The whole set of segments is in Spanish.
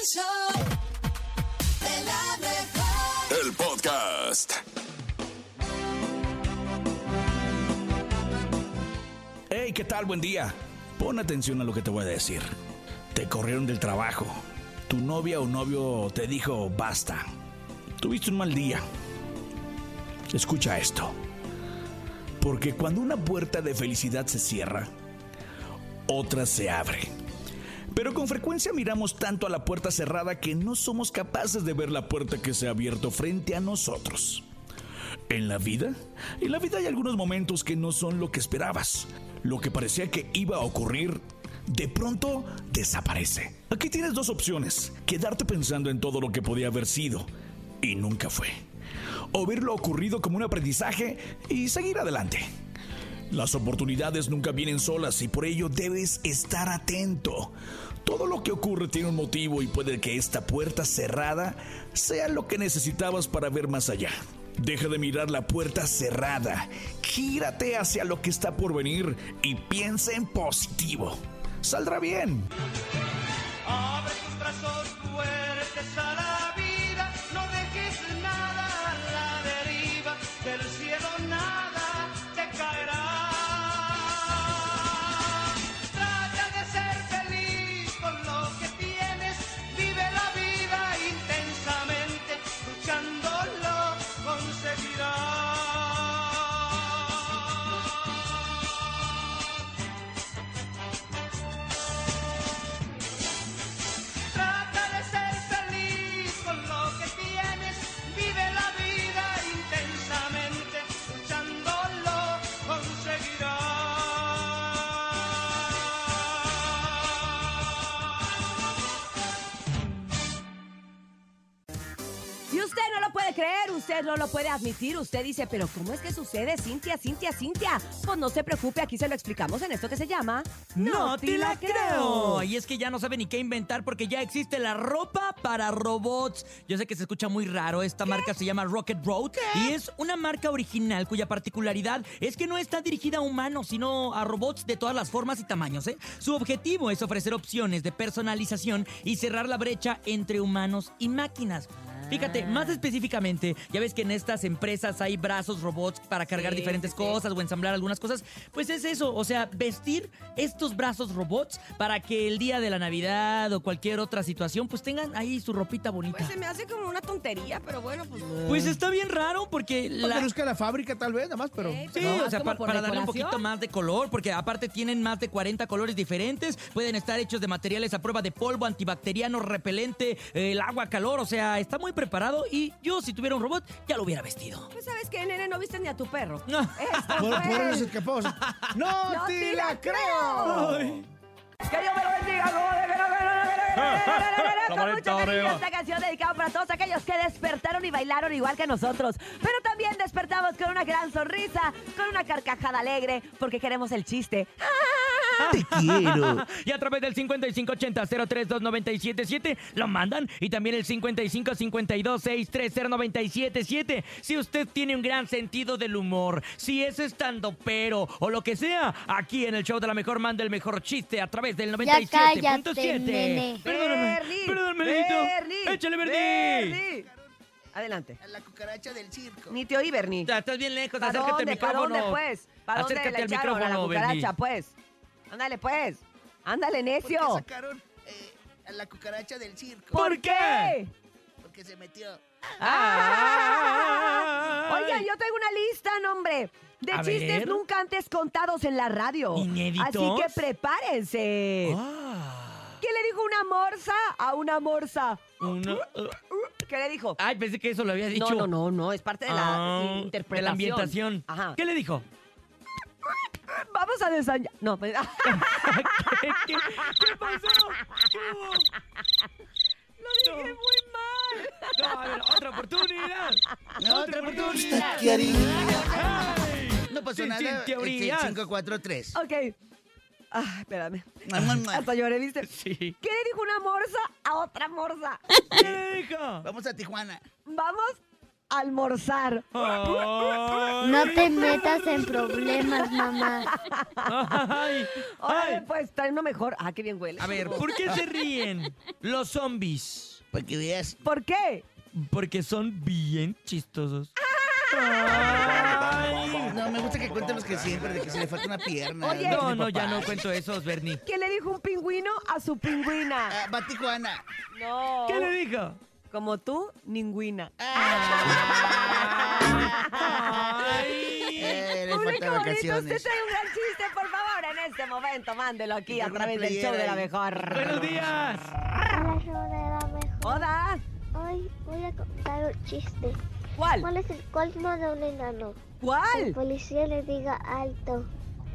El show de la mejor. El podcast. Hey, ¿qué tal? Buen día. Pon atención a lo que te voy a decir. Te corrieron del trabajo. Tu novia o novio te dijo basta. Tuviste un mal día. Escucha esto. Porque cuando una puerta de felicidad se cierra, otra se abre. Pero con frecuencia miramos tanto a la puerta cerrada que no somos capaces de ver la puerta que se ha abierto frente a nosotros. En la vida, en la vida hay algunos momentos que no son lo que esperabas. Lo que parecía que iba a ocurrir, de pronto desaparece. Aquí tienes dos opciones, quedarte pensando en todo lo que podía haber sido y nunca fue. O ver lo ocurrido como un aprendizaje y seguir adelante. Las oportunidades nunca vienen solas y por ello debes estar atento. Todo lo que ocurre tiene un motivo y puede que esta puerta cerrada sea lo que necesitabas para ver más allá. Deja de mirar la puerta cerrada, gírate hacia lo que está por venir y piensa en positivo. Saldrá bien. Usted no lo puede admitir. Usted dice, pero ¿cómo es que sucede, Cintia, Cintia, Cintia? Pues no se preocupe, aquí se lo explicamos en esto que se llama... No te la creo. Y es que ya no sabe ni qué inventar porque ya existe la ropa para robots. Yo sé que se escucha muy raro. Esta marca se llama Rocket Road y es una marca original cuya particularidad es que no está dirigida a humanos, sino a robots de todas las formas y tamaños. ¿eh? Su objetivo es ofrecer opciones de personalización y cerrar la brecha entre humanos y máquinas. Fíjate, más específicamente, ya ves que en estas empresas hay brazos robots para cargar Sí, diferentes sí, sí. cosas o ensamblar algunas cosas. Pues es eso, o sea, vestir estos brazos robots para que el día de la Navidad o cualquier otra situación, pues tengan ahí su ropita bonita. Pues se me hace como una tontería, pero bueno, pues... Pues está bien raro porque Para que la... la fábrica tal vez, nada más, pero... Sí, Sí, No, o sea, como pa- por para darle un poquito más de color, porque aparte tienen más de 40 colores diferentes, pueden estar hechos de materiales a prueba de polvo, antibacteriano, repelente, el agua, calor, o sea, está muy preparado y yo si tuviera un robot ya lo hubiera vestido. Pues sabes qué, nene, no viste ni a tu perro. No. Esto Por, por se escapó. ¡No, ¡No te te la la creo! Que Dios me lo bendiga, que que que que que que Con mucho cariño esta canción dedicada para todos aquellos que despertaron y bailaron igual que nosotros. Pero también despertamos con una gran sonrisa, con una carcajada alegre, porque queremos el chiste. Te quiero. Y a través del 5580-032977 lo mandan. Y también el 5552-630-977. Si usted tiene un gran sentido del humor, si es estando pero o lo que sea, aquí en el show de la mejor manda el mejor chiste a través del Ya cállate, 97.7. nene. Perdóname, perdóname, Benito. Bernie, Échale, Bernie. Bernie. Adelante. La cucaracha del circo. Ni te oí, Bernie. Ya, Estás bien lejos, ¿Para acércate dónde? al ¿Para micrófono. dónde, pues? ¿Para dónde Acércate le al echaron a la micrófono, cucaracha, Bernie. pues? Ándale, pues. Ándale, necio. sacaron eh, a la cucaracha del circo? ¿Por qué? Porque se metió. Ah. Oigan, yo tengo una lista, nombre, de A chistes ver. nunca antes contados en la radio. ¿Inéditos? Así que prepárense. Ah, ¿Qué le dijo una morsa a una morsa? una- ¿Qué le dijo? Ay, pensé que eso lo había dicho. No, no, no, no, es parte de la Ah, interpretación. De la ambientación. Ajá. ¿Qué le dijo? Vamos a desayunar. No, pues- ¿Qué, qué, qué pasó? Lo dije muy mal. No, a ver, otra oportunidad. otra oportunidad. ¿Qué haría? Ay. No pasó Sin- nada. sin teorías. 543. Ok. Ah, espérame. Mua. Hasta lloré, ¿viste? Sí. ¿Qué le dijo una morsa a otra morsa? ¿Qué le dijo? Vamos a Tijuana. Vamos almorzar. No te metas en problemas, mamá. Ay, Órale, pues trae uno mejor. Ah, qué bien huele. A ver, ¿por qué se ríen los zombies? Para que veas. ¿Por qué? Porque son bien chistosos. No, me gusta que cuenten los que siempre, de que se le falta una pierna. Oye. No, no, ya no cuento esos, Bernie. ¿Qué le dijo un pingüino a su pingüina? Ah, va Tijuana. No. ¿Qué le dijo? Como tú, ningüina. Eh, le Público falta bonito, usted trae un gran chiste, por favor, en este momento. Mándelo aquí a través del show de la mejor. Buenos días. Hola, show de la mejor. Hola. Hoy voy a contar un chiste. ¿Cuál? ¿Cuál es el colmo de un enano? El ¿Cuál? policía le diga alto.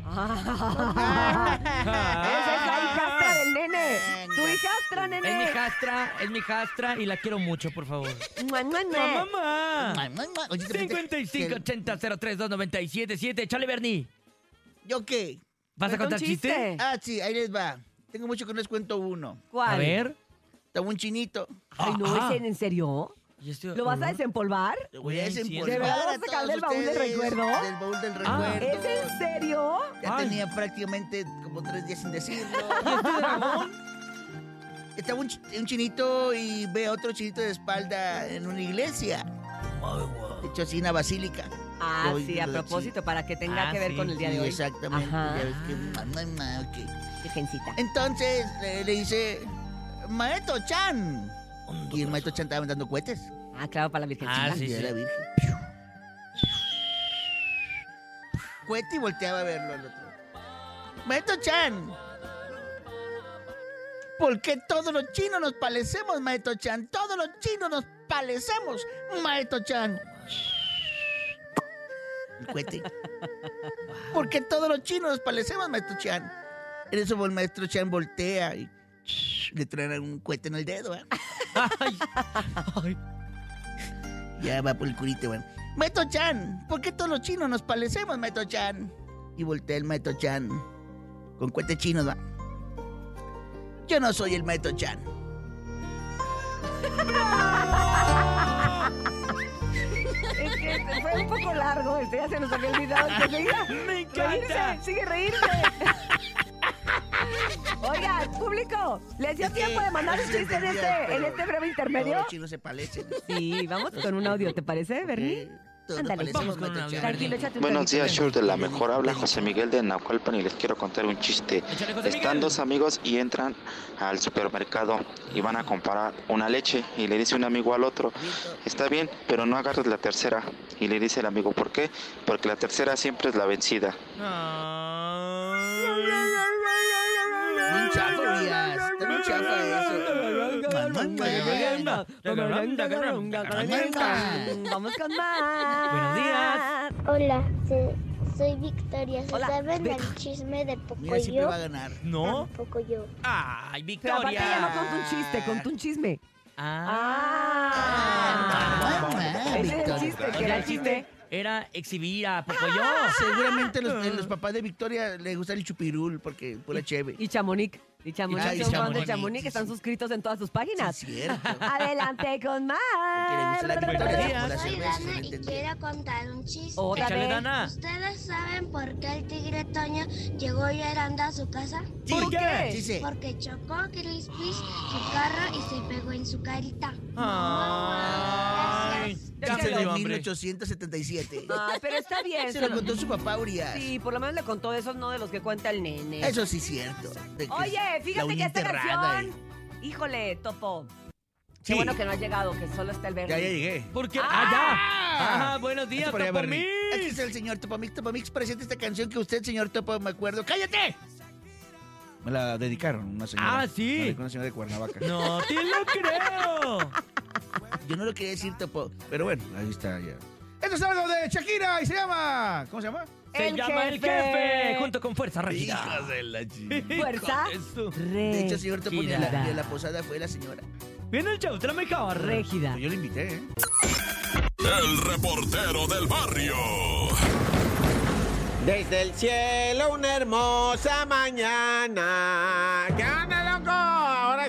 Ah. Esa es la hijastra del nene. Tu hijastra, Es mi nene. jastra, es mi jastra y la quiero mucho, por favor. Mua, mua, mua. ¡Mamá! Mua. Oye, te pensé 55 que- 80 03 297 Échale, Bernie. ¿Yo qué? ¿Vas a Cuenta un contar chiste? Ah, sí, ahí les va. Tengo mucho que no les cuento uno. ¿Cuál? A ver. Estaba un chinito. Ay, no, Ah. ¿es en, en serio? Este- ¿Lo vas a desempolvar? Lo voy a desempolvar ¿de verdad vas a sacar del baúl del recuerdo? Del baúl del Ah, recuerdo. ¿Es en serio? Ya Ay. tenía prácticamente como tres días sin decirlo. Estaba un, chi- un chinito y ve a otro chinito de espalda en una iglesia. De hecho, así una basílica. Ah, sí, a propósito, para que tenga Ah, que ver sí, con el día de hoy. Exactamente. Ajá. Ya ves que, ma, ma. Entonces le dice, Maeto Chan. Y el Maeto Chan estaba dando cohetes. Ah, claro, para la virgencita. Ah, sí, Y sí. era virgen. Cohete y volteaba a verlo al otro. Maeto Chan. ¿Por qué todos los chinos nos parecemos, Maeto Chan? Todos los chinos nos parecemos, Maeto Chan. El cohete. ¿Por qué todos los chinos nos parecemos, Maestro Chan? En eso el Maestro Chan voltea y le traen un cohete en el dedo, ¿eh? Ay, ay. Ya va por el curito, bueno. Maestro Chan, ¿por qué todos los chinos nos parecemos, Maestro Chan? Y voltea el Maestro Chan con cohete chino, ¿va? Yo no soy el Maestro Chan. Es que fue un poco largo, este ya se nos había olvidado que. Me encanta. Reírse, sigue reírse. Oiga, público, ¿les dio tiempo de mandar un Sí, chiste en este, en este breve intermedio? los chinos se parecen. Sí, vamos con un audio, ¿te parece, Bernie? Ándale, vamos con un Maestro audio, Chan. Tranquilo, échate un Buenos días, show de la mejor. Habla José Miguel de Naucalpan y les quiero contar un chiste. Están dos amigos y entran al supermercado y van a comprar una leche y le dice un amigo al otro, está bien, pero no agarres la tercera. Y le dice el amigo, ¿por qué? Porque la tercera siempre es la vencida. Bien Vamos con más. Buenos días. Hola, soy Victoria. ¿Se Hola, saben Vic. el chisme de Mira, siempre Pocoyo? va a ganar. ¿No? Pocoyo. Ay, Pero aparte ya no Victoria. contó un chiste, contó un chisme. Ah. Ah. Ese es el Victoria. chiste, que era el chiste. era exhibir a Pocoyo. Seguramente los, los papás de Victoria les gusta el chupirul porque pura cheve. Y Chamonix. Y Chamonix, Ah, son y fan de Chamonix, que están suscritos en todas sus Sí, páginas. es cierto. Adelante con más. La Victoria Soy cerveza, Dana y quiero contar un chiste. Otra Échale, vez. Dana. ¿Ustedes saben por qué el tigre Toño llegó llorando a su casa? ¿Por qué? Sí, sí. Porque chocó Crispy su carro y se pegó en su carita. Ay, Gracias. Ya Déjalo. se Desde dio hambre. 1877. Ay, pero está bien. Se lo contó su papá, Urias. Sí, por lo menos le contó esos, no de los que cuenta el nene. Eso sí es cierto. de Oye, fíjate que esta canción. Híjole, Topo. Sí. Qué bueno que no has llegado, que solo está el verde. Ya, ya llegué. ¿Por qué? Ah. ¡Ah, ya! ¡Ah, buenos días, Este por allá, Topo Bernie. Mix! Aquí está el señor Topomix. Topomix presenta esta canción que usted, señor Topo, me acuerdo. ¡Cállate! Me la dedicaron una señora. Ah, sí. Una señora de Cuernavaca. No te lo creo. Yo no lo quería decir, Topo. Pero bueno, ahí está ya. Esto es algo de Shakira y se llama... ¿Cómo se llama? Se El llama el jefe. junto con Fuerza Regida. Hijas de la chica. Fuerza. De hecho, señor Topo, ni a la, posada fue la señora. Viene el show, de la mejor. Régida. Pues yo le invité, ¿eh? El reportero del barrio. Desde el cielo una hermosa mañana.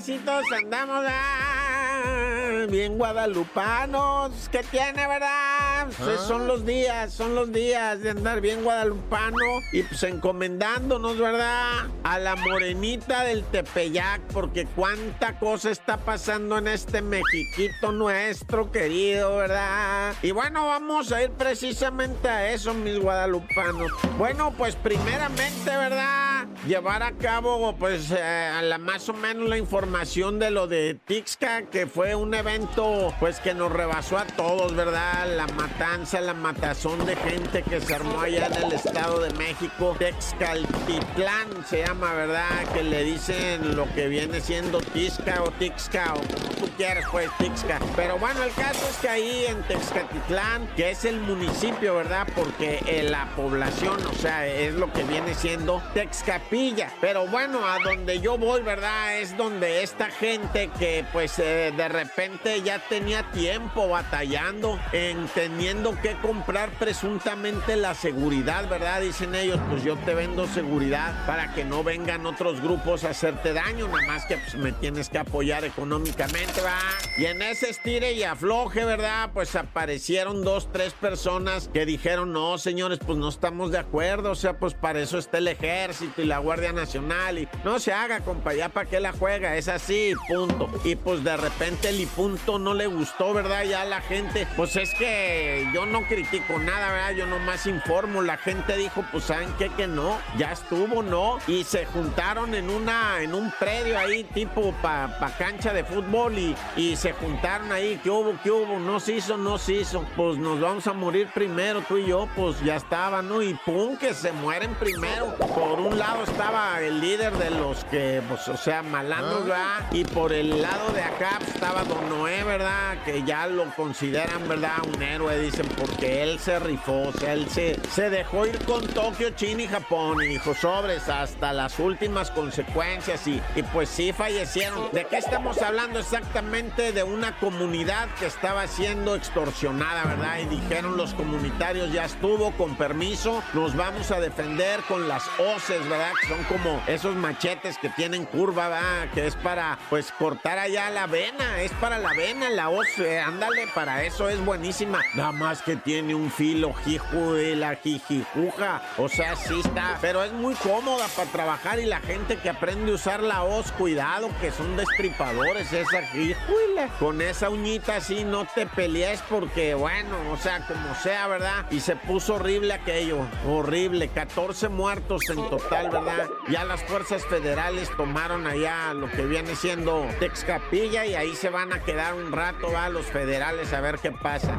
Todos andamos. ah. bien guadalupanos. ¿Qué tiene, verdad? Pues son los días, son los días de andar bien guadalupano y pues encomendándonos, ¿verdad? A la morenita del Tepeyac, porque cuánta cosa está pasando en este Mexiquito nuestro querido, ¿verdad? Y bueno, vamos a ir precisamente a eso, mis guadalupanos. Bueno, pues primeramente, ¿verdad? Llevar a cabo, pues, eh, a la, más o menos la información de lo de Tixca, que fue un evento, pues, que nos rebasó a todos, ¿verdad? La matanza, la matazón de gente que se armó allá en el Estado de México. Texcaltitlán se llama, ¿verdad? Que le dicen lo que viene siendo Tixca o Tixca, o como tú quieras, pues, Tixca. Pero bueno, el caso es que ahí en Texcatitlán, que es el municipio, ¿verdad? Porque eh, la población, o sea, es lo que viene siendo Texcapilla. Pero bueno, a donde yo voy, ¿verdad? Es donde esta gente que pues eh, de repente ya tenía tiempo batallando en teniendo que comprar presuntamente la seguridad, ¿verdad? Dicen ellos, pues yo te vendo seguridad para que no vengan otros grupos a hacerte daño, nada más que pues, me tienes que apoyar económicamente, ¿va? Y en ese estire y afloje, ¿verdad? Pues aparecieron dos, tres personas que dijeron, no, señores, pues no estamos de acuerdo, o sea, pues para eso está el ejército y la Guardia Nacional y no se haga, compa, ya para qué la juega, es así, punto. Y pues de repente el y punto no le gustó, ¿verdad? Ya la gente, pues es que yo no critico nada, ¿verdad? Yo nomás informo, la gente dijo, pues ¿saben qué? Que no, ya estuvo, ¿no? Y se juntaron en una, en un predio ahí, tipo pa, pa cancha de fútbol y, y se juntaron ahí, ¿qué hubo? ¿Qué hubo? No se hizo, no se hizo. Pues nos vamos a morir primero, tú y yo, pues ya estaba, ¿no? Y pum, que se mueren primero. Por un lado estaba el líder de los que, pues, o sea, malandros, ¿verdad? Y por el lado de acá pues, estaba Don Noé, ¿verdad? Que ya lo consideran, ¿verdad? Un héroe, dicen, porque él se rifó, sea, él se, se dejó ir con Tokio, China y Japón y dijo sobres hasta las últimas consecuencias y, y pues sí fallecieron. ¿De qué estamos hablando exactamente? De una comunidad que estaba siendo extorsionada, ¿verdad? Y dijeron los comunitarios, ya estuvo, con permiso, nos vamos a defender con las hoces, ¿verdad? Que son como esos machetes que tienen curva, ¿verdad? Que es para, pues, cortar allá la vena, es para la vena, la hoz, eh, ándale, para eso es buenísima. Nada más que tiene un filo, jiju, de jijijuja, o sea, sí está, pero es muy cómoda para trabajar y la gente que aprende a usar la hoz, cuidado, que son destripadores, esa jijuila. Con esa uñita así no te pelees porque, bueno, o sea, como sea, ¿verdad? Y se puso horrible aquello, horrible, 14 muertos en total, ¿verdad? Ya las fuerzas federales tomaron allá lo que viene siendo Texcapilla y ahí se van a quedar un rato, va, los federales a ver qué pasa.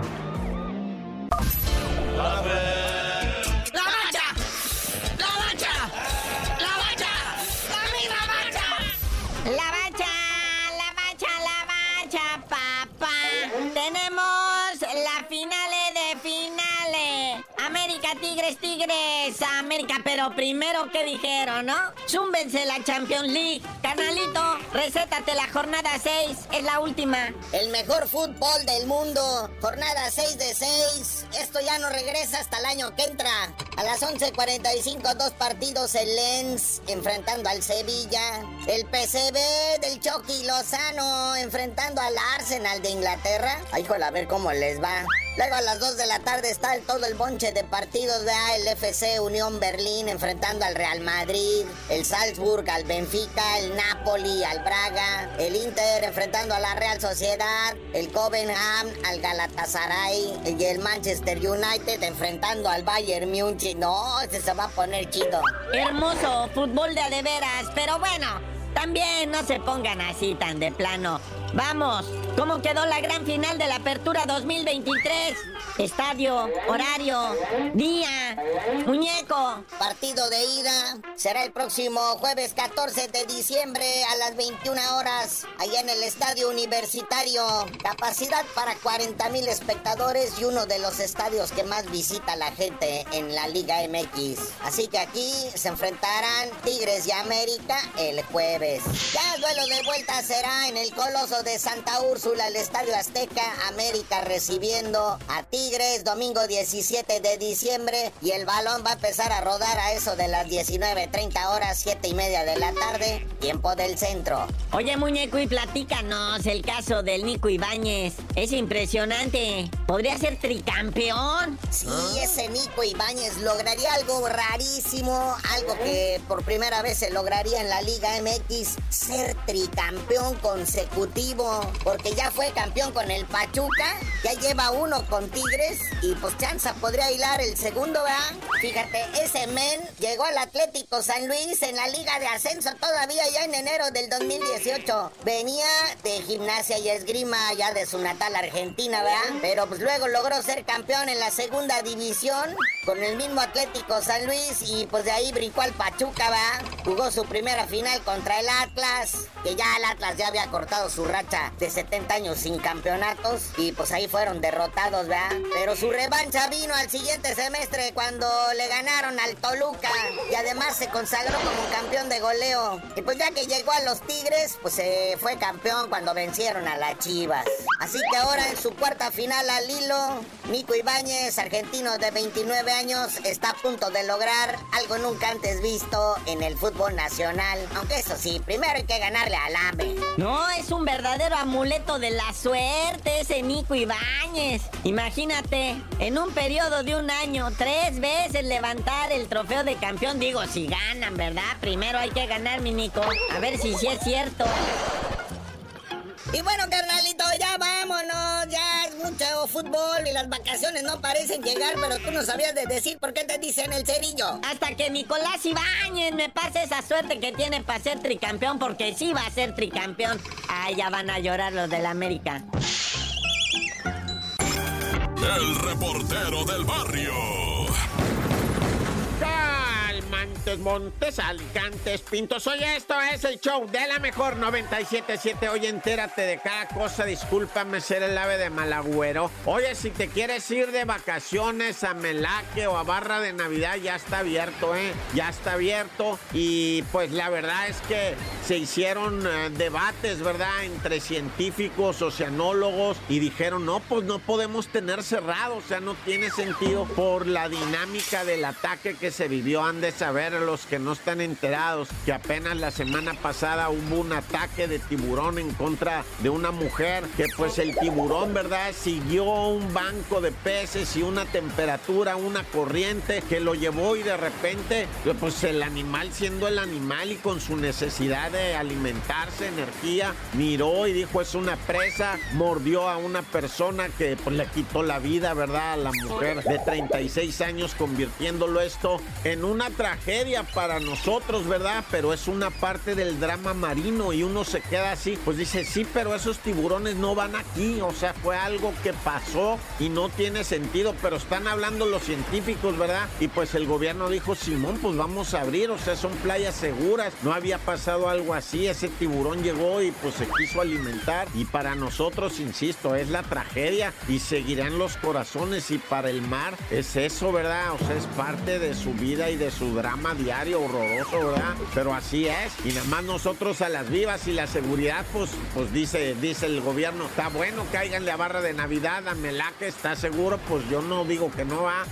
¡La Pero primero, ¿qué dijeron, no? Zúmbense la Champions League. Canalito, recétate la jornada 6. Es la última. El mejor fútbol del mundo. Jornada 6 de 6. Esto ya no regresa hasta el año que entra. A las 11.45, dos partidos. El Lens enfrentando al Sevilla. El PCB del Chucky Lozano enfrentando al Arsenal de Inglaterra. Ay, joder, a ver cómo les va. Luego a las 2 de la tarde está el, todo el bonche de partidos de el FC Unión Berlín enfrentando al Real Madrid, el Salzburg al Benfica, el Napoli al Braga, el Inter enfrentando a la Real Sociedad, el Copenhagen al Galatasaray y el Manchester United enfrentando al Bayern Múnich. No, este se va a poner chido. Hermoso fútbol de de veras. Pero bueno, también no se pongan así tan de plano. Vamos, ¿cómo quedó la gran final de la Apertura 2023? Estadio, horario, día, muñeco. Partido de ida será el próximo jueves 14 de diciembre a las 21 horas, allá en el Estadio Universitario. Capacidad para 40 mil espectadores y uno de los estadios que más visita la gente en la Liga MX. Así que aquí se enfrentarán Tigres y América el jueves. Ya el duelo de vuelta será en el Coloso de Santa Úrsula, el Estadio Azteca, América recibiendo a Tigres, domingo 17 de diciembre, y el balón va a empezar a rodar a eso de las 19.30 horas, 7 y media de la tarde, tiempo del centro. Oye, muñeco, y platícanos el caso del Nico Ibáñez. Es impresionante. ¿Podría ser tricampeón? Sí, ese Nico Ibáñez lograría algo rarísimo, algo que por primera vez se lograría en la Liga MX, ser tricampeón consecutivo, porque ya fue campeón con el Pachuca, ya lleva uno con Tigres y pues Chanza podría hilar el segundo, ¿verdad? Fíjate, ese men llegó al Atlético San Luis en la Liga de Ascenso todavía ya en enero del 2018. Venía de gimnasia y esgrima ya de su natal Argentina, ¿verdad? Pero pues luego logró ser campeón en la segunda división con el mismo Atlético San Luis y pues de ahí brincó al Pachuca, ¿verdad? Jugó su primera final contra el Atlas, que ya el Atlas ya había cortado su racha de 70 años sin campeonatos y pues ahí fueron derrotados, ¿verdad? Pero su revancha vino al siguiente semestre cuando le ganaron al Toluca y además se consagró como campeón de goleo. Y pues ya que llegó a los Tigres, pues se fue campeón cuando vencieron a las Chivas. Así que ahora en su cuarta final al hilo, Nico Ibáñez, argentino de 29 años, está a punto de lograr algo nunca antes visto en el fútbol nacional. Aunque eso sí, primero hay que ganarle al AME. No, es un verdadero amuleto de la suerte ese Nico Ibáñez. Imagínate, en un periodo de un año, tres veces levantar el trofeo de campeón. Digo, si ganan, ¿verdad? Primero hay que ganar, mi Nico. A ver si sí es cierto. Y bueno, carnalito, ya vámonos. Ya mucho fútbol y las vacaciones no parecen llegar, pero tú no sabías de decir por qué te dicen el cerillo. Hasta que Nicolás Ibáñez me pase esa suerte que tiene para ser tricampeón, porque sí va a ser tricampeón. Ay, ya van a llorar los del América. El reportero del barrio. Calmantes, Montes, Alicantes, Pintos. Oye, esto es el show de la mejor 977. Oye, entérate de cada cosa. Discúlpame ser el ave de Malagüero. Oye, si te quieres ir de vacaciones a Melaque o a Barra de Navidad, ya está abierto, ¿eh? Ya está abierto. Y pues la verdad es que se hicieron eh, debates, ¿verdad? Entre científicos, oceanólogos y dijeron, no, pues no podemos tener cerrado. O sea, no tiene sentido por la dinámica del ataque que se vivió. Han de saber los que no están enterados que apenas la semana pasada hubo un ataque de tiburón en contra de una mujer que pues el tiburón, ¿verdad? Siguió un banco de peces y una temperatura, una corriente que lo llevó y de repente pues el animal siendo el animal y con su necesidad de alimentarse, energía, miró y dijo es una presa, mordió a una persona que pues le quitó la vida, ¿verdad? A la mujer de 36 años convirtiéndolo esto en una tragedia para nosotros, ¿verdad? Pero es una parte del drama marino y uno se queda así, pues dice, sí, pero esos tiburones no van aquí, o sea, fue algo que pasó y no tiene sentido, pero están hablando los científicos, ¿verdad? Y pues el gobierno dijo, Simón, pues vamos a abrir, o sea, son playas seguras, no había pasado algo así, ese tiburón llegó y pues se quiso alimentar y para nosotros, insisto, es la tragedia y seguirán los corazones y para el mar es eso, ¿verdad? O sea, es parte de su vida y de su drama diario horroroso, ¿verdad? Pero así es. Y nada más nosotros a las vivas y la seguridad, pues, pues dice, dice el gobierno, está bueno, cáiganle a barra de Navidad, a Melaque, está seguro, pues yo no digo que no va.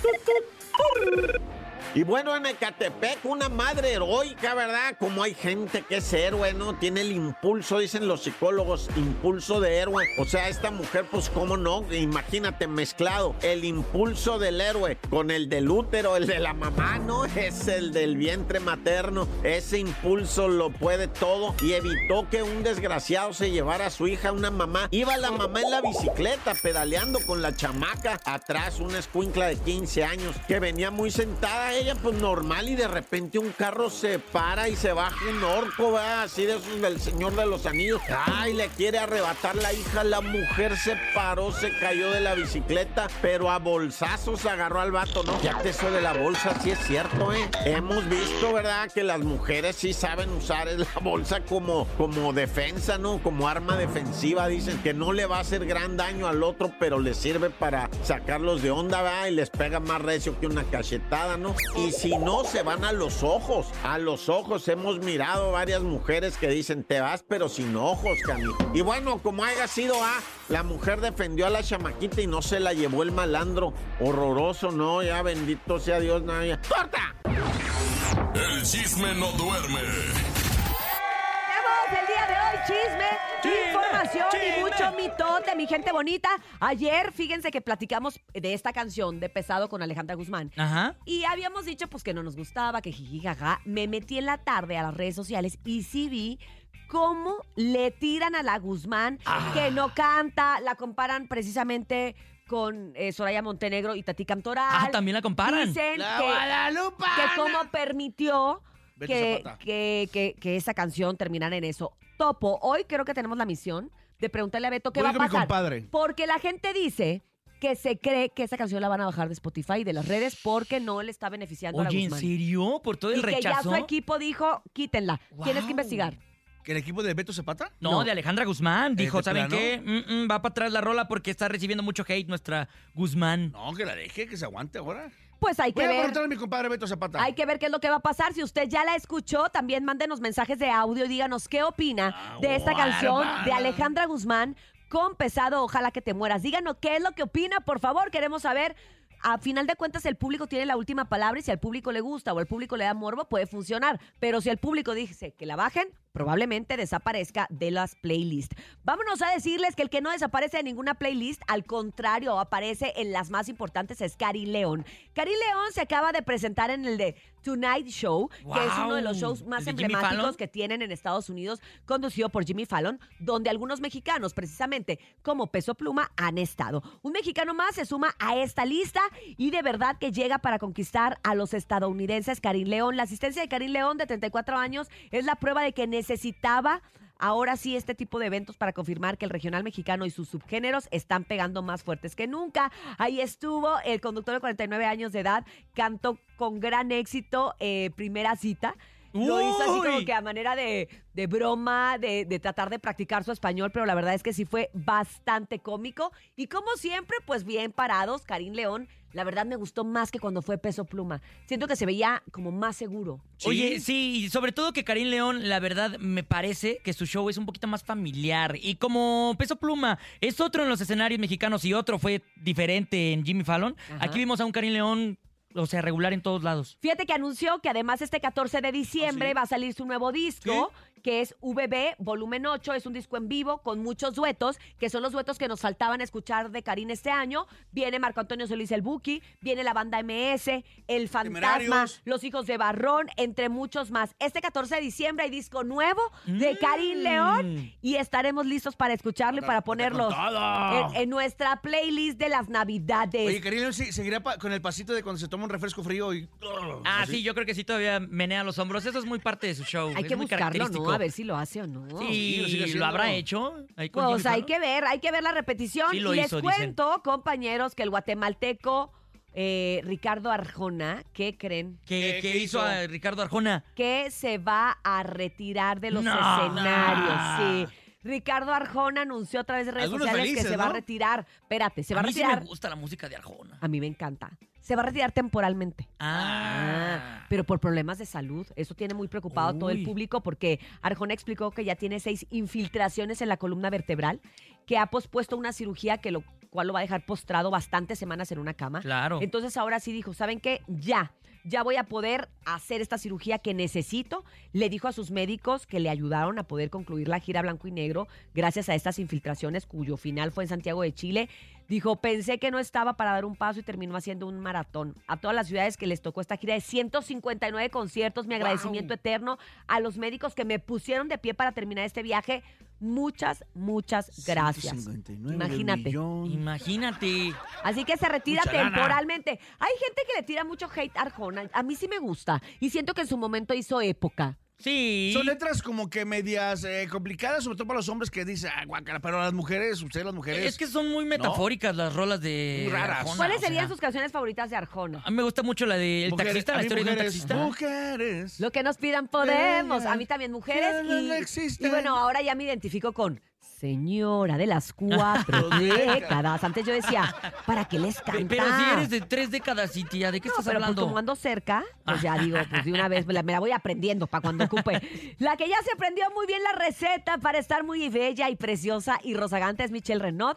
Y bueno, en Ecatepec, una madre heroica, ¿verdad? Como hay gente que es héroe, ¿no? Tiene el impulso, dicen los psicólogos, impulso de héroe. O sea, esta mujer, pues, ¿cómo no? Imagínate mezclado. El impulso del héroe con el del útero, el de la mamá, ¿no? Es el del vientre materno. Ese impulso lo puede todo y evitó que un desgraciado se llevara a su hija, una mamá. Iba la mamá en la bicicleta pedaleando con la chamaca atrás, una escuincla de 15 años que venía muy sentada ella pues normal y de repente un carro se para y se baja un orco, va así de esos del Señor de los Anillos. Ay, le quiere arrebatar la hija, la mujer se paró, se cayó de la bicicleta, pero a bolsazos agarró al vato, ¿no? Ya te eso de la bolsa, sí es cierto, ¿eh? Hemos visto, ¿verdad? Que las mujeres sí saben usar la bolsa como, como defensa, ¿no? Como arma defensiva, dicen que no le va a hacer gran daño al otro, pero le sirve para sacarlos de onda, va, y les pega más recio que una cachetada, ¿no? Y si no, se van a los ojos. A los ojos hemos mirado varias mujeres que dicen, te vas pero sin ojos, Cami. Y bueno, como haya sido, ah, la mujer defendió a la chamaquita y no se la llevó el malandro. Horroroso, no, ya bendito sea Dios, ya. ¡Corta! El chisme no duerme. Tenemos el día de hoy chisme, Chisme, información y mucho mitote, mi gente bonita. Ayer, fíjense que platicamos de esta canción de Pesado con Alejandra Guzmán. Ajá. Y habíamos dicho pues que no nos gustaba, que jiji jaja. Me metí en la tarde a las redes sociales y sí vi cómo le tiran a la Guzmán, Ah. que no canta, la comparan precisamente con eh, Soraya Montenegro y Tati Cantoral. Ah, también la comparan. Dicen La que, Guadalupe. que cómo permitió que, que, que esa canción terminara en eso. Topo, hoy creo que tenemos la misión de preguntarle a Beto qué Voy va a con mi pasar. compadre. Porque la gente dice que se cree que esa canción la van a bajar de Spotify y de las redes porque no le está beneficiando a la Oye, ¿en Guzmán. serio? ¿Por todo el y que ya rechazo? su equipo dijo, quítenla. Tienes Guau. que investigar. ¿Que el equipo de Beto Zapata? No, No. de Alejandra Guzmán. Dijo, ¿de ¿saben plano? qué? Mm, mm, va para atrás la rola porque está recibiendo mucho hate nuestra Guzmán. No, que la deje, que se aguante ahora. Pues hay Voy que a ver. preguntarle a mi compadre Beto Zapata. Hay que ver qué es lo que va a pasar. Si usted ya la escuchó, también mándenos mensajes de audio y díganos qué opina de esta canción de Alejandra Guzmán con pesado. Ojalá que te mueras. Díganos qué es lo que opina, por favor. Queremos saber. A final de cuentas, el público tiene la última palabra y si al público le gusta o al público le da morbo, puede funcionar. Pero si el público dice que la bajen, probablemente desaparezca de las playlists. Vámonos a decirles que el que no desaparece de ninguna playlist, al contrario, aparece en las más importantes, es Cari León. Cari León se acaba de presentar en el de Tonight Show, que es uno de los shows más ¿El de Jimmy emblemáticos que tienen en Estados Unidos, conducido por Jimmy Fallon, donde algunos mexicanos, precisamente como Peso Pluma, han estado. Un mexicano más se suma a esta lista y de verdad que llega para conquistar a los estadounidenses. Karim León, la asistencia de Karim León de 34 años es la prueba de que necesitaba Ahora sí, este tipo de eventos para confirmar que el regional mexicano y sus subgéneros están pegando más fuertes que nunca. Ahí estuvo el conductor de 49 años de edad, cantó con gran éxito eh, Primera Cita. Lo hizo así como que a manera de, de broma, de, de tratar de practicar su español, pero la verdad es que sí fue bastante cómico. Y como siempre, pues bien parados, Karim León, la verdad me gustó más que cuando fue Peso Pluma. Siento que se veía como más seguro. Oye, sí, y sobre todo que Karim León, la verdad, me parece que su show es un poquito más familiar. Y como Peso Pluma es otro en los escenarios mexicanos y otro fue diferente en Jimmy Fallon, Ajá. aquí vimos a un Karim León, o sea, regular en todos lados. Fíjate que anunció que además este 14 de diciembre ¿Ah, sí? va a salir su nuevo disco, que es VB Volumen 8. Es un disco en vivo con muchos duetos, que son los duetos que nos faltaban escuchar de Karim este año. Viene Marco Antonio Solís el Buki, viene la banda MS, El Fantasma, Temerarios. Los Hijos de Barrón, entre muchos más. Este 14 de diciembre hay disco nuevo de Mm. Karim León y estaremos listos para escucharlo y para ponerlo todo. en, en nuestra playlist de las Navidades. Oye, Karim León sí- seguirá con el pasito de cuando se toma un refresco frío y... Ah, así. sí, yo creo que sí todavía menea los hombros. Eso es muy parte de su show. hay es que muy buscarlo. ¿no? A ver si lo hace o no. Sí, lo sigue lo habrá hecho. ahí con Pues Jimmy hay que ver, hay que ver la repetición. Sí lo y les hizo, dicen. cuento, compañeros, que el guatemalteco eh, Ricardo Arjona, ¿qué creen? ¿Qué, ¿Qué- qué qué hizo a Ricardo Arjona? Que se va a retirar de los No. escenarios. Sí. Ricardo Arjona anunció a través de redes Algunos sociales que se va a retirar. Espérate, se va a, a mí sí retirar. me gusta la música de Arjona. A mí me encanta. Se va a retirar temporalmente. Ah. Ah, pero por problemas de salud. Eso tiene muy preocupado a todo el Uy. público porque Arjona explicó que ya tiene seis infiltraciones en la columna vertebral, que ha pospuesto una cirugía que lo cual lo va a dejar postrado bastantes semanas en una cama. Claro. Entonces ahora sí dijo, ¿saben qué? Ya, ya voy a poder hacer esta cirugía que necesito. Le dijo a sus médicos que le ayudaron a poder concluir la gira blanco y negro gracias a estas infiltraciones cuyo final fue en Santiago de Chile. Dijo, pensé que no estaba para dar un paso y terminó haciendo un maratón. A todas las ciudades que les tocó esta gira de 159 conciertos, mi agradecimiento eterno a los médicos que me pusieron de pie para terminar este viaje. Muchas, muchas gracias. 159 Imagínate. Imagínate. Así que se retira Mucha lana. temporalmente. Hay gente que le tira mucho hate a Arjona. A mí sí me gusta. Y siento que en su momento hizo época. Sí. Son letras como que medias eh, complicadas, sobre todo para los hombres que dicen, ah, guácala, pero las mujeres, ustedes las mujeres... Es que son muy metafóricas las rolas de Muy raras. Arjona, ¿Cuáles sea, serían sus canciones favoritas de Arjona? A mí me gusta mucho la de El mujeres- taxista, la historia de un mujeres, taxista. Mujeres. Lo que nos pidan podemos. A mí también mujeres. Que no Y, existen. y bueno, ahora ya me identifico con Señora de las cuatro décadas. Antes yo decía, ¿para qué les Pe- canta? Pero si eres de tres décadas y tía, ¿de qué No, estás pero pues hablando? como ando cerca, pues ya digo, pues de una vez me la, me la voy aprendiendo para cuando ocupe. La que ya se aprendió muy bien la receta para estar muy bella y preciosa y rozagante es Michelle Renaud.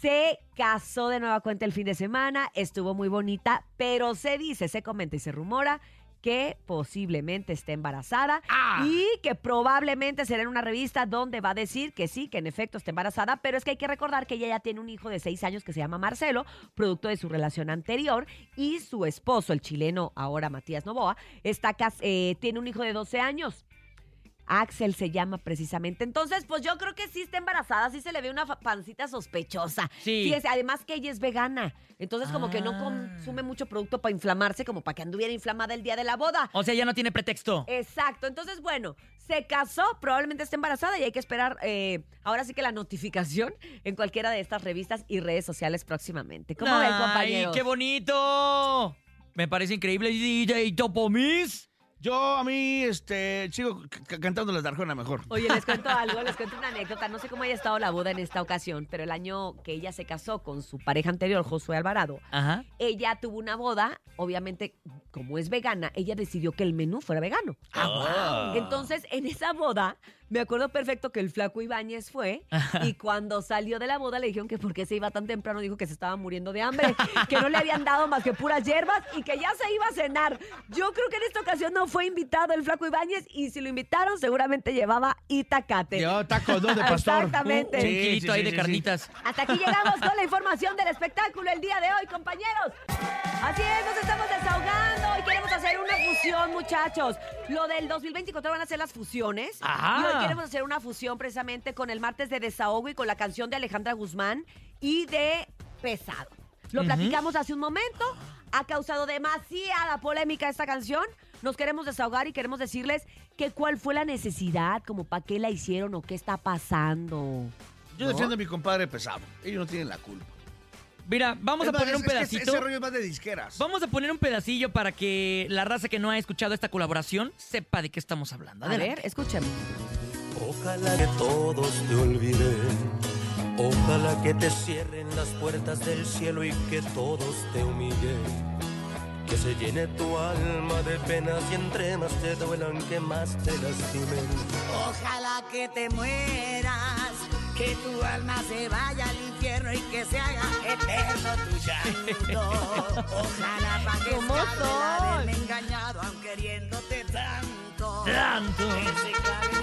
Se casó de nueva cuenta el fin de semana, estuvo muy bonita, pero se dice, se comenta y se rumora que posiblemente esté embarazada Ah. y que probablemente será en una revista donde va a decir que sí, que en efecto está embarazada, pero es que hay que recordar que ella ya tiene un hijo de seis años que se llama Marcelo, producto de su relación anterior, y su esposo, el chileno ahora Matías Novoa, está eh, tiene un hijo de 12 años. Axel se llama precisamente. Entonces, pues yo creo que sí está embarazada, sí se le ve una pancita sospechosa. Sí. es- además que ella es vegana. Entonces, como que no Ah. consume mucho producto para inflamarse, como para que anduviera inflamada el día de la boda. O sea, ya no tiene pretexto. Exacto. Entonces, bueno, se casó, probablemente esté embarazada y hay que esperar eh, ahora sí que la notificación en cualquiera de estas revistas y redes sociales próximamente. ¿Cómo ven, ¡Ay, compañeros? qué bonito! Me parece increíble. DJ Topomis. Yo a mí, este, sigo cantando la Darjona mejor. Oye, les cuento algo, les cuento una anécdota. No sé cómo haya estado la boda en esta ocasión, pero el año que ella se casó con su pareja anterior, Josué Alvarado, Ajá. ella tuvo una boda, obviamente, como es vegana, ella decidió que el menú fuera vegano. Ah, Entonces, en esa boda, me acuerdo perfecto que el flaco Ibáñez fue y cuando salió de la boda le dijeron que por qué se iba tan temprano, dijo que se estaba muriendo de hambre, que no le habían dado más que puras hierbas y que ya se iba a cenar. Yo creo que en esta ocasión no fue invitado el flaco Ibáñez y si lo invitaron seguramente llevaba itacate. Llevaba tacos, ¿no? De pastor. Exactamente. Un Sí, ahí sí, de sí, carnitas. Hasta aquí llegamos con la información del espectáculo el día de hoy, compañeros. Así es, nos estamos desahogando y queremos hacer una fusión, muchachos. Lo del 2024 van a ser las fusiones. Ajá. Hoy queremos hacer una fusión precisamente con el martes de desahogo y con la canción de Alejandra Guzmán y de Pesado. Lo platicamos hace un momento. Ha causado demasiada polémica esta canción. Nos queremos desahogar y queremos decirles que cuál fue la necesidad, como para qué la hicieron o qué está pasando. Yo ¿No? defiendo a mi compadre pesado. Ellos no tienen la culpa. Mira, vamos Es a más, poner es- un es que pedacito. Ese rollo es más de disqueras. Vamos a poner un pedacillo para que la raza que no ha escuchado esta colaboración sepa de qué estamos hablando. A Adelante. ver, escuchemos. Ojalá que todos te olviden. Ojalá que te cierren las puertas del cielo y que todos te humillen. Que se llene tu alma de penas y entre más te duelan, que más te lastimen. Ojalá que te mueras, que tu alma se vaya al infierno y que se haga eterno tu llanto. Ojalá para que ¿Cómo escape la son? del engañado, aun queriéndote tanto. Tanto. Que se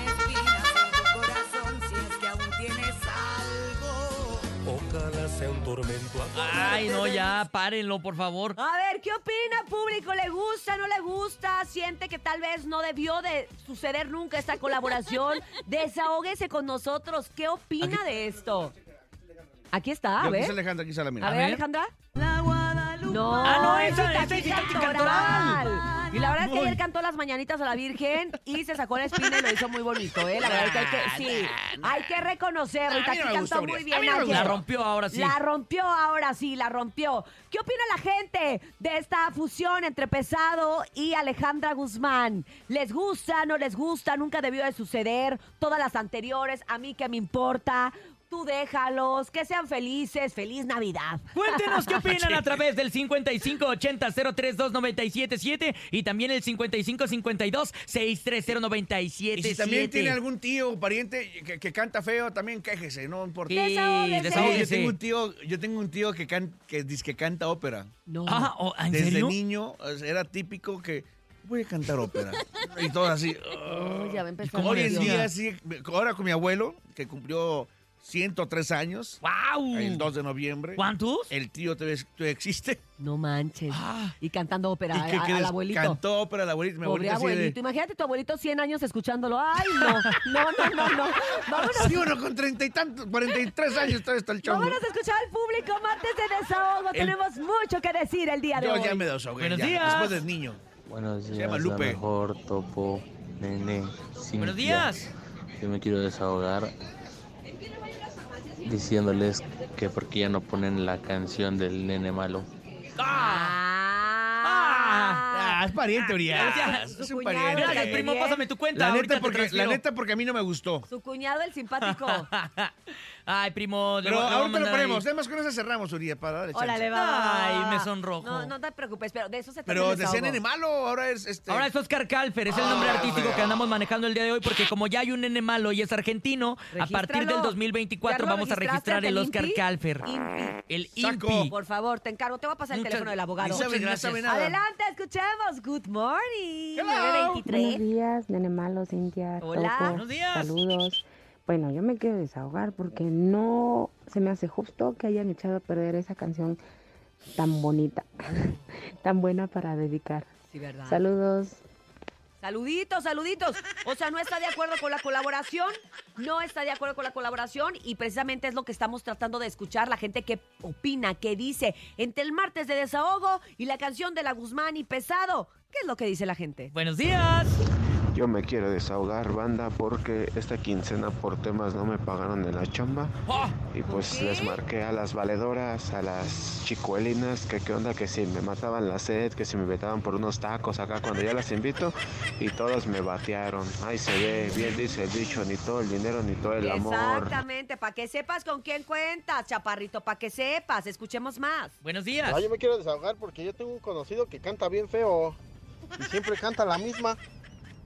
sea un tormento. Ay, no, ya, párenlo, por favor. A ver, ¿qué opina público? ¿Le gusta, no le gusta? ¿Siente que tal vez no debió de suceder nunca esta colaboración? Desahóguese con nosotros. ¿Qué opina de esto? Aquí está, a Yo, aquí ver. Alejandra, aquí está la mira. A ver, Alejandra. No, Ah, no, esa- es esa Y la verdad es que ayer cantó las mañanitas a la Virgen y se sacó la espina y lo hizo muy bonito, ¿eh? La verdad es que hay que, sí, hay que reconocerlo. Gustó, cantó muy bien A mí no me ayer. La rompió ahora sí. La rompió ahora sí, la rompió. ¿Qué opina la gente de esta fusión entre Pesado y Alejandra Guzmán? ¿Les gusta, no les gusta? Nunca debió de suceder. Todas las anteriores, a mí que me importa. Tú déjalos, que sean felices. Feliz Navidad. Cuéntenos qué opinan a través del 5580-032977 y también el 5552-630977. Y si también tiene algún tío o pariente que, que canta feo, también quéjese, no importa. Sí. Yo tengo un tío, yo tengo un tío que, can- que dice que canta ópera. No. Ah, oh, ¿en Desde serio? niño era típico que voy a cantar ópera. y todo así. Oh, ya va a empezar. cómo Hoy en le día decía? sí, ahora con mi abuelo, que cumplió 103 años, ¡Wow! el 2 de noviembre. ¿Cuántos? El tío todavía todavía existe. No manches. Ah. Y cantando ópera ¿Y qué a- crees? al abuelito. Cantó ópera al abuelito. Mi Pobre abuelita así de- abuelito. Imagínate tu abuelito 100 años escuchándolo. Ay, no. No, no, no, no. Vámonos. Sí, uno con treinta y tantos, 43 años todavía está el chongo. Vámonos a escuchar al público. Martes de desahogo. El- Tenemos mucho que decir el día de Yo hoy. ya me desahogué. Buenos ya, días. Después del niño. Buenos Se días, llama la Lupe. mejor topo, nene, Cintia. Buenos días. Yo me quiero desahogar diciéndoles que porque ya no ponen la canción del nene malo. ¡Ah! Ah. Ah, es pariente, Urias. Gracias. Es Su un cuñado, pariente. Gracias, primo, pásame tu cuenta. La ahorita neta, te porque, la transfiero. neta, porque a mí no me gustó. Su cuñado, el simpático. Ay, primo. le Pero ahorita lo mandar ponemos. Además, con eso cerramos, Urias, para darle chance. Órale, va. Ay, me sonrojo. No, no te preocupes, pero de eso se trata Pero el desahogo. nene malo, ahora es este. Ahora es Oscar Calfer, es el nombre Ah, artístico que andamos manejando el día de hoy, porque como ya hay un nene malo y es argentino, a partir del Regístralo. 2024 ¿Ya lo vamos a registraste registrar ante el el Oscar INPI? Calfer. INPI. El Saco. INPI. Por favor, te encargo. Te voy a pasar el Muchas- teléfono del abogado. Muchas ni gracias. sabe nada. Adelante, escuchemos. Good morning. Hello. 923. Buenos días, nene malo, Cintia. Hola. Topo, Buenos días. Saludos. Bueno, yo me quiero desahogar porque no se me hace justo que hayan echado a perder esa canción tan bonita, tan buena para dedicar. Sí, ¿verdad? Saludos. Saluditos, saluditos. O sea, no está de acuerdo con la colaboración, no está de acuerdo con la colaboración y precisamente es lo que estamos tratando de escuchar, la gente que opina, que dice, entre el martes de desahogo y la canción de la Guzmán y Pesado. ¿Qué es lo que dice la gente? Buenos días. Yo me quiero desahogar, banda, porque esta quincena por temas no me pagaron en la chamba. Oh, Y pues qué? les marqué a las valedoras, a las chicuelinas, que qué onda, que si me mataban la sed, que si me vetaban por unos tacos acá cuando ya las invito. Y todos me batearon. Ahí se ve, bien dice el dicho, ni todo el dinero, ni todo el amor. Exactamente, para que sepas con quién cuentas, chaparrito, para que sepas, escuchemos más. Buenos días. Ah, yo me quiero desahogar porque yo tengo un conocido que canta bien feo y siempre canta la misma.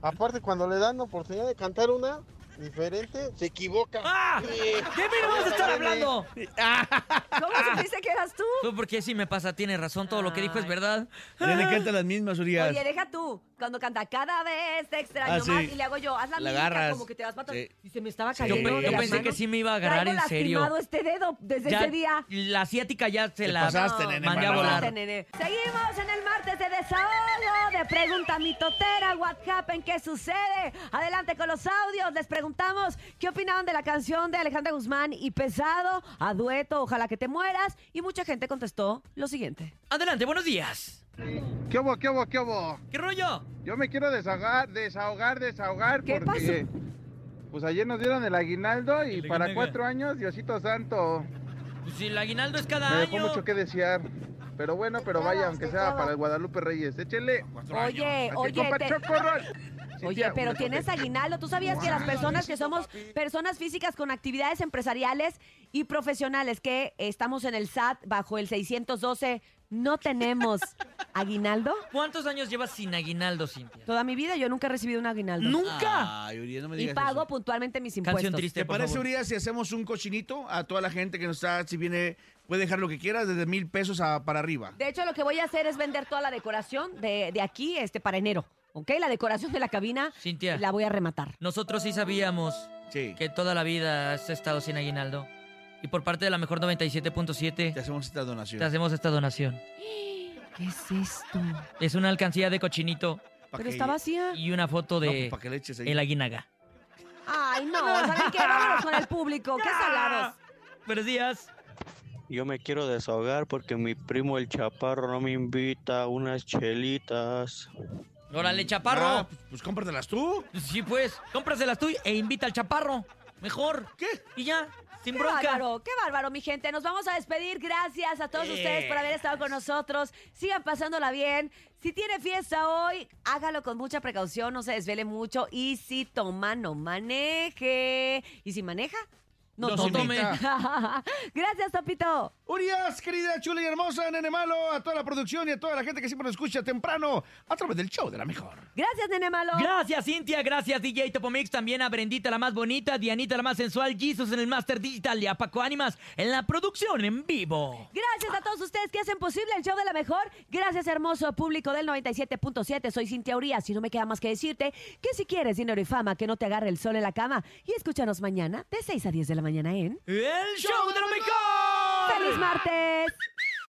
Aparte, cuando le dan la oportunidad de cantar una diferente, se equivoca. ¡Ah! ¿Qué me vas a estar hablando? ¿Cómo supiste que eras tú? Tú, porque sí me pasa, tiene razón, todo lo que dijo es verdad. Ya le cantan las mismas, Urias. Oye, deja tú, cuando canta cada vez te extraño Ah, sí. más y le hago yo, haz la, La mímica agarras. como que te vas para atrás. Sí. Y se me estaba Sí. cayendo Yo, yo pensé que sí me iba a agarrar Traigo en serio. este dedo desde Ya, ese día. La asiática ya se Te la pasaste, nene, mandé a volar. Pasaste, nene. Seguimos en el martes de desahogo, de pregunta mitotera, what happened, qué sucede. Adelante con los audios, les preguntamos qué opinaban de la canción de Alejandra Guzmán y Pesado, a dueto, ojalá que te mueras. Y mucha gente contestó lo siguiente. Adelante, buenos días. ¿Qué hubo, qué hubo, qué hubo? ¿Qué rollo? Yo me quiero desahogar, desahogar, desahogar ¿Qué porque pues ayer nos dieron el aguinaldo y El para aguinaldo. cuatro años, Diosito Santo, Pues si el aguinaldo es cada me dejó año. mucho que desear. Pero bueno, pero vaya, aunque sea para el Guadalupe Reyes, échele. Oye, oye, te-. Oye, pero tienes aguinaldo. ¿Tú sabías que las personas que somos personas físicas con actividades empresariales y profesionales que estamos en el SAT bajo el 612 no tenemos aguinaldo? ¿Cuántos años llevas sin aguinaldo, Cintia? Toda mi vida yo nunca he recibido un aguinaldo. ¡Nunca! Ay, Urias, no me Y digas pago eso. puntualmente mis Canción impuestos. triste, ¿Te por parece, favor. Urias, si hacemos un cochinito a toda la gente que nos está, si viene, puede dejar lo que quiera, desde mil pesos a- para arriba? De hecho, lo que voy a hacer es vender toda la decoración de, de aquí este, para enero. ¿Ok? La decoración de la cabina Cintia, la voy a rematar. nosotros sí sabíamos Sí. que toda la vida has estado sin aguinaldo. Y por parte de la mejor 97.7 Te hacemos esta donación. te hacemos esta donación. ¿Qué es esto? Es una alcancía de cochinito Pa' Pero que- está vacía. y una foto No, de pues, para que le eches ahí. el aguinaga. Ay, no. ¿Saben qué? Vámonos con el público. ¿Qué salados? Buenos días. Yo me quiero desahogar porque mi primo el chaparro no me invita a unas chelitas. Órale, chaparro. Ah, pues, pues cómpratelas tú. Sí, pues, cómpraselas tú e invita al chaparro. Mejor. ¿Qué? Y ya, sin Qué bronca. bárbaro, qué bárbaro, mi gente. Nos vamos a despedir. Gracias a todos Eh. ustedes por haber estado con nosotros. Sigan pasándola bien. Si tiene fiesta hoy, hágalo con mucha precaución, no se desvele mucho. Y si toma, no maneje. Y si maneja, no, No tome. Gracias, Topito. Urias, querida, chula y hermosa, nene malo, a toda la producción y a toda la gente que siempre nos escucha temprano a través del show de la mejor. Gracias, nene malo. Gracias, Cintia. Gracias, DJ Topomix. También a Brendita, la más bonita. Dianita, la más sensual. Jesus en el Master Digital. Y a Paco Ánimas en la producción en vivo. Gracias a todos ustedes que hacen posible el show de la mejor. Gracias, hermoso público del 97.7. Soy Cintia Urias y no me queda más que decirte que si quieres dinero y fama, que no te agarre el sol en la cama. Y escúchanos mañana de 6 a 10 de la mañana en... ¡El show de la mejor! ¡Feliz martes!